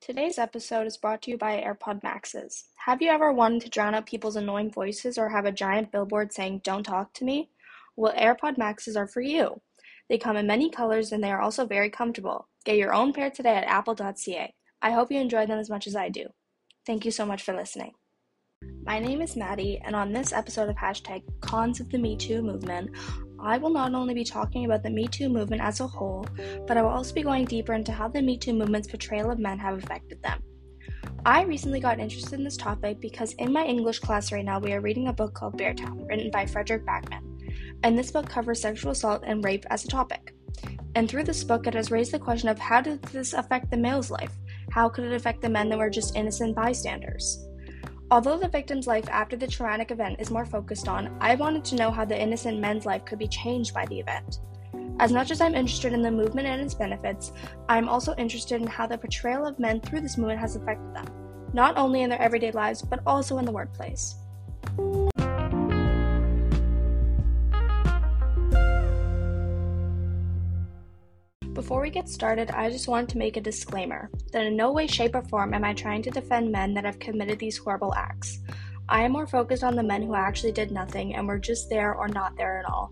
Today's episode is brought to you by AirPod Maxes. Have you ever wanted to drown out people's annoying voices or have a giant billboard saying, Don't talk to me? Well, AirPod Maxes are for you. They come in many colors and they are also very comfortable. Get your own pair today at apple.ca. I hope you enjoy them as much as I do. Thank you so much for listening. My name is Maddie, and on this episode of hashtag Cons of the Me Too movement, I will not only be talking about the Me Too movement as a whole, but I will also be going deeper into how the Me Too movement's portrayal of men have affected them. I recently got interested in this topic because in my English class right now we are reading a book called Beartown, written by Fredrik Backman. And this book covers sexual assault and rape as a topic. And through this book, it has raised the question of how did this affect the male's life? How could it affect the men that were just innocent bystanders? Although the victim's life after the traumatic event is more focused on, I wanted to know how the innocent men's life could be changed by the event. As much as I'm interested in the movement and its benefits, I'm also interested in how the portrayal of men through this movement has affected them, not only in their everyday lives, but also in the workplace. Before we get started, I just wanted to make a disclaimer that in no way, shape, or form am I trying to defend men that have committed these horrible acts. I am more focused on the men who actually did nothing and were just there or not there at all.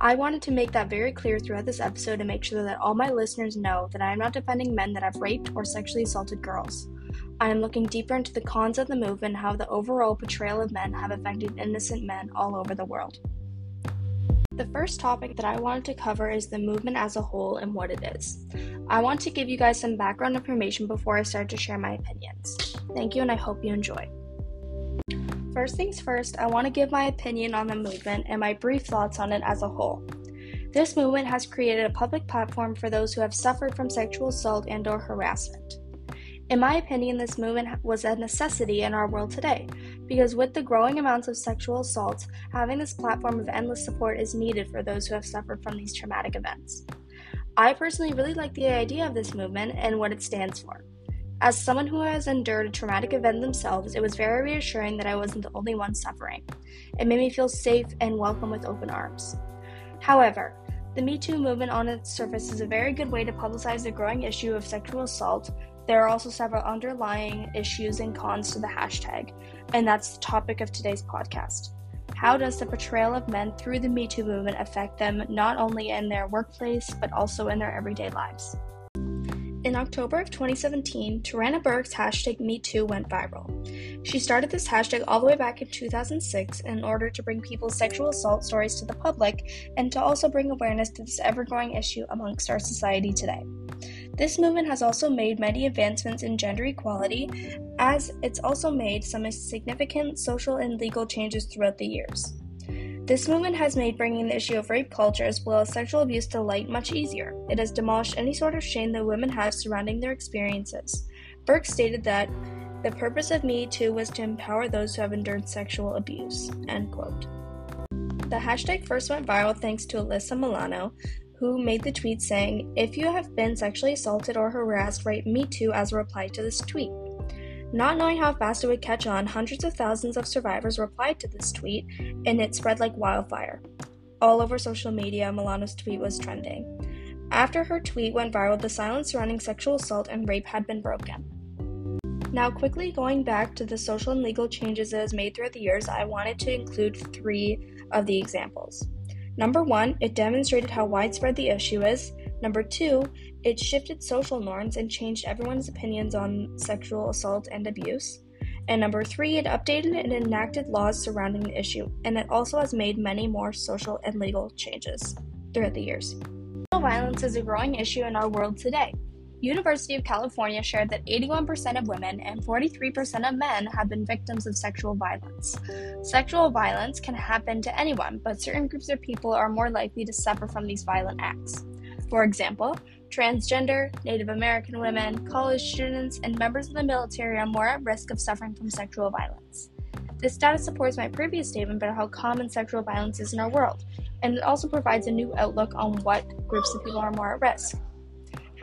I wanted to make that very clear throughout this episode to make sure that all my listeners know that I am not defending men that have raped or sexually assaulted girls. I am looking deeper into the cons of the movement and how the overall portrayal of men have affected innocent men all over the world. The first topic that I wanted to cover is the movement as a whole and what it is. I want to give you guys some background information before I start to share my opinions. Thank you, and I hope you enjoy. First things first, I want to give my opinion on the movement and my brief thoughts on it as a whole. This movement has created a public platform for those who have suffered from sexual assault and or harassment. In my opinion, this movement was a necessity in our world today, because with the growing amounts of sexual assaults, having this platform of endless support is needed for those who have suffered from these traumatic events. I personally really like the idea of this movement and what it stands for. As someone who has endured a traumatic event themselves, it was very reassuring that I wasn't the only one suffering. It made me feel safe and welcome with open arms. However, the Me Too movement on its surface is a very good way to publicize the growing issue of sexual assault, there are also several underlying issues and cons to the hashtag, and that's the topic of today's podcast. How does the portrayal of men through the Me Too movement affect them not only in their workplace but also in their everyday lives? In October of 2017, Tarana Burke's hashtag MeToo went viral. She started this hashtag all the way back in 2006 in order to bring people's sexual assault stories to the public and to also bring awareness to this ever growing issue amongst our society today. This movement has also made many advancements in gender equality, as it's also made some significant social and legal changes throughout the years. This movement has made bringing the issue of rape culture as well as sexual abuse to light much easier. It has demolished any sort of shame that women have surrounding their experiences. Burke stated that the purpose of Me Too was to empower those who have endured sexual abuse. End quote. The hashtag first went viral thanks to Alyssa Milano, who made the tweet saying, If you have been sexually assaulted or harassed, write me too as a reply to this tweet. Not knowing how fast it would catch on, hundreds of thousands of survivors replied to this tweet, and it spread like wildfire. All over social media, Milano's tweet was trending. After her tweet went viral, the silence surrounding sexual assault and rape had been broken. Now, quickly going back to the social and legal changes it has made throughout the years, I wanted to include three of the examples. Number one, it demonstrated how widespread the issue is. Number two, it shifted social norms and changed everyone's opinions on sexual assault and abuse. And number three, it updated and enacted laws surrounding the issue, and it also has made many more social and legal changes throughout the years. Violence is a growing issue in our world today. University of California shared that 81% of women and 43% of men have been victims of sexual violence. Sexual violence can happen to anyone, but certain groups of people are more likely to suffer from these violent acts. For example, transgender, Native American women, college students, and members of the military are more at risk of suffering from sexual violence. This data supports my previous statement about how common sexual violence is in our world, and it also provides a new outlook on what groups of people are more at risk.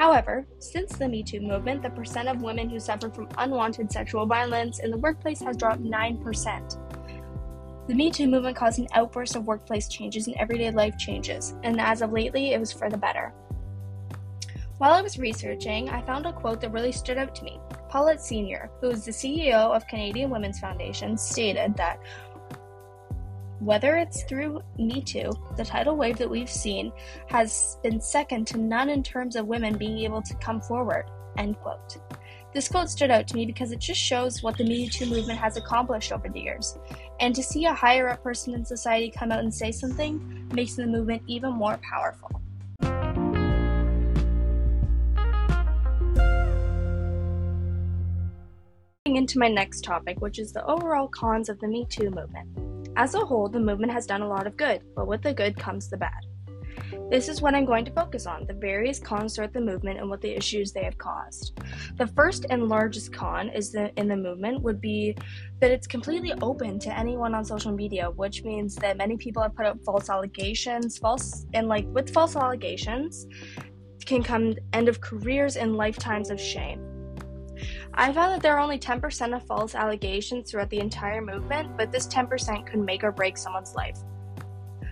However, since the Me Too movement, the percent of women who suffer from unwanted sexual violence in the workplace has dropped 9%. The Me Too movement caused an outburst of workplace changes and everyday life changes, and as of lately, it was for the better. While I was researching, I found a quote that really stood out to me. Paulette Senior, who is the CEO of Canadian Women's Foundation, stated that whether it's through Me Too, the tidal wave that we've seen has been second to none in terms of women being able to come forward. End quote. This quote stood out to me because it just shows what the Me Too movement has accomplished over the years. And to see a higher up person in society come out and say something makes the movement even more powerful. Into my next topic, which is the overall cons of the Me Too movement. As a whole, the movement has done a lot of good, but with the good comes the bad. This is what I'm going to focus on the various cons throughout the movement and what the issues they have caused. The first and largest con is the, in the movement would be that it's completely open to anyone on social media, which means that many people have put up false allegations, false and like with false allegations can come end of careers and lifetimes of shame. I found that there are only 10% of false allegations throughout the entire movement, but this 10% could make or break someone's life.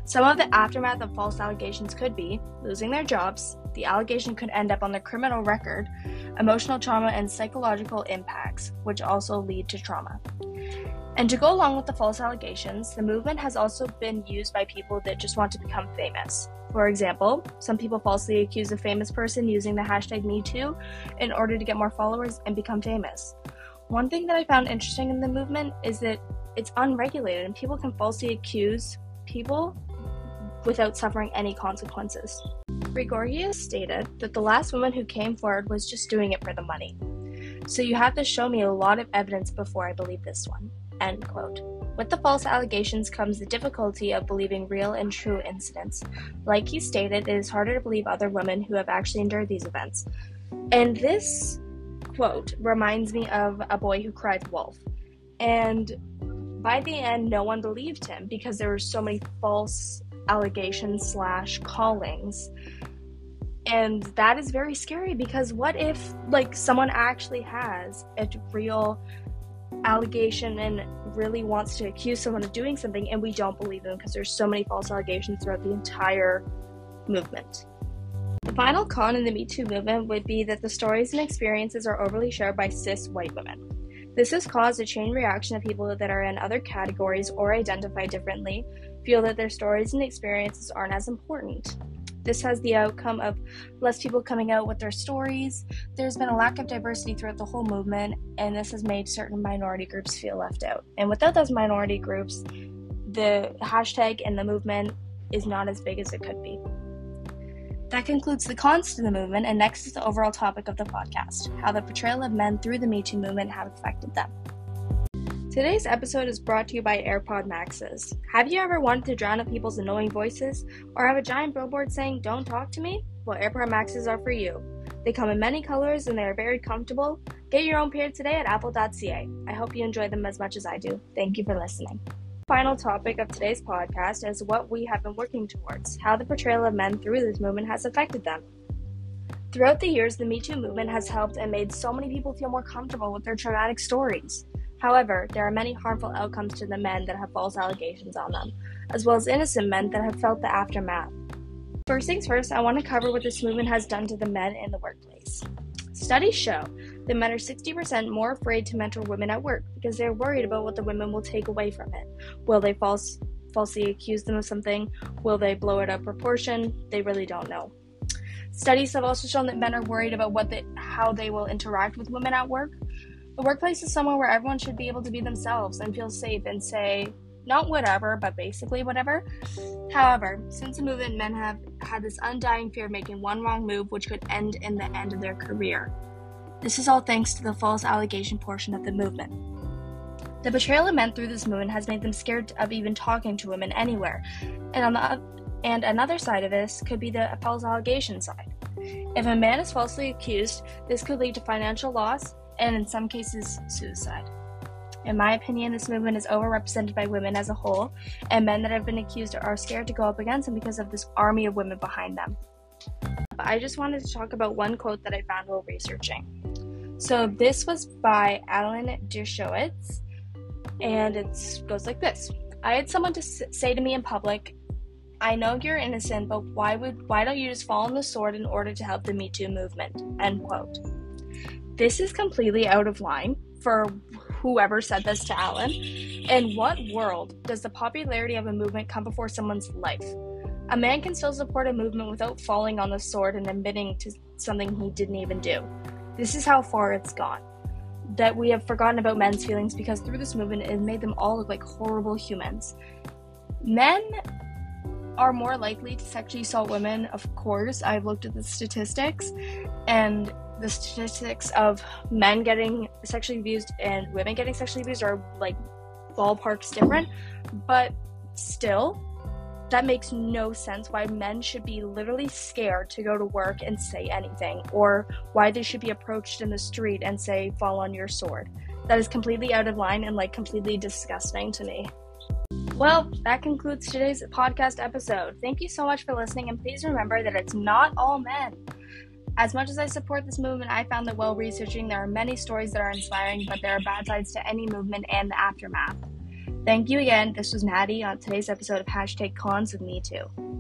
Some of the aftermath of false allegations could be losing their jobs, the allegation could end up on their criminal record, emotional trauma, and psychological impacts, which also lead to trauma. And to go along with the false allegations, the movement has also been used by people that just want to become famous. For example, some people falsely accuse a famous person using the hashtag MeToo in order to get more followers and become famous. One thing that I found interesting in the movement is that it's unregulated and people can falsely accuse people without suffering any consequences. Grigorius stated that the last woman who came forward was just doing it for the money. So you have to show me a lot of evidence before I believe this one. End quote. With the false allegations comes the difficulty of believing real and true incidents. Like he stated, it is harder to believe other women who have actually endured these events. And this quote reminds me of a boy who cried wolf. And by the end, no one believed him because there were so many false allegations slash callings and that is very scary because what if like someone actually has a real allegation and really wants to accuse someone of doing something and we don't believe them because there's so many false allegations throughout the entire movement the final con in the me too movement would be that the stories and experiences are overly shared by cis white women this has caused a chain reaction of people that are in other categories or identify differently feel that their stories and experiences aren't as important. This has the outcome of less people coming out with their stories. There's been a lack of diversity throughout the whole movement, and this has made certain minority groups feel left out. And without those minority groups, the hashtag and the movement is not as big as it could be. That concludes the cons to the movement, and next is the overall topic of the podcast how the portrayal of men through the Me Too movement have affected them. Today's episode is brought to you by AirPod Maxes. Have you ever wanted to drown out people's annoying voices or have a giant billboard saying, Don't talk to me? Well, AirPod Maxes are for you. They come in many colors and they are very comfortable. Get your own pair today at apple.ca. I hope you enjoy them as much as I do. Thank you for listening. Final topic of today's podcast is what we have been working towards, how the portrayal of men through this movement has affected them. Throughout the years, the Me Too movement has helped and made so many people feel more comfortable with their traumatic stories. However, there are many harmful outcomes to the men that have false allegations on them, as well as innocent men that have felt the aftermath. First things first, I want to cover what this movement has done to the men in the workplace. Studies show that men are 60% more afraid to mentor women at work because they're worried about what the women will take away from it. Will they false, falsely accuse them of something? Will they blow it out of proportion? They really don't know. Studies have also shown that men are worried about what they, how they will interact with women at work the workplace is somewhere where everyone should be able to be themselves and feel safe and say, not whatever, but basically whatever. However, since the movement, men have had this undying fear of making one wrong move which could end in the end of their career. This is all thanks to the false allegation portion of the movement. The betrayal of men through this movement has made them scared of even talking to women anywhere. And on the and another side of this could be the false allegation side. If a man is falsely accused, this could lead to financial loss, and in some cases, suicide. In my opinion, this movement is overrepresented by women as a whole, and men that have been accused are scared to go up against them because of this army of women behind them. I just wanted to talk about one quote that I found while researching. So, this was by Alan Dershowitz, and it goes like this I had someone to say to me in public, I know you're innocent, but why would why don't you just fall on the sword in order to help the Me Too movement? End quote. This is completely out of line for whoever said this to Alan. In what world does the popularity of a movement come before someone's life? A man can still support a movement without falling on the sword and admitting to something he didn't even do. This is how far it's gone. That we have forgotten about men's feelings because through this movement it made them all look like horrible humans. Men are more likely to sexually assault women, of course. I've looked at the statistics, and the statistics of men getting sexually abused and women getting sexually abused are like ballparks different, but still, that makes no sense why men should be literally scared to go to work and say anything, or why they should be approached in the street and say, fall on your sword. That is completely out of line and like completely disgusting to me. Well, that concludes today's podcast episode. Thank you so much for listening, and please remember that it's not all men. As much as I support this movement, I found that while researching, there are many stories that are inspiring, but there are bad sides to any movement and the aftermath. Thank you again. This was Maddie on today's episode of Hashtag Cons of Me Too.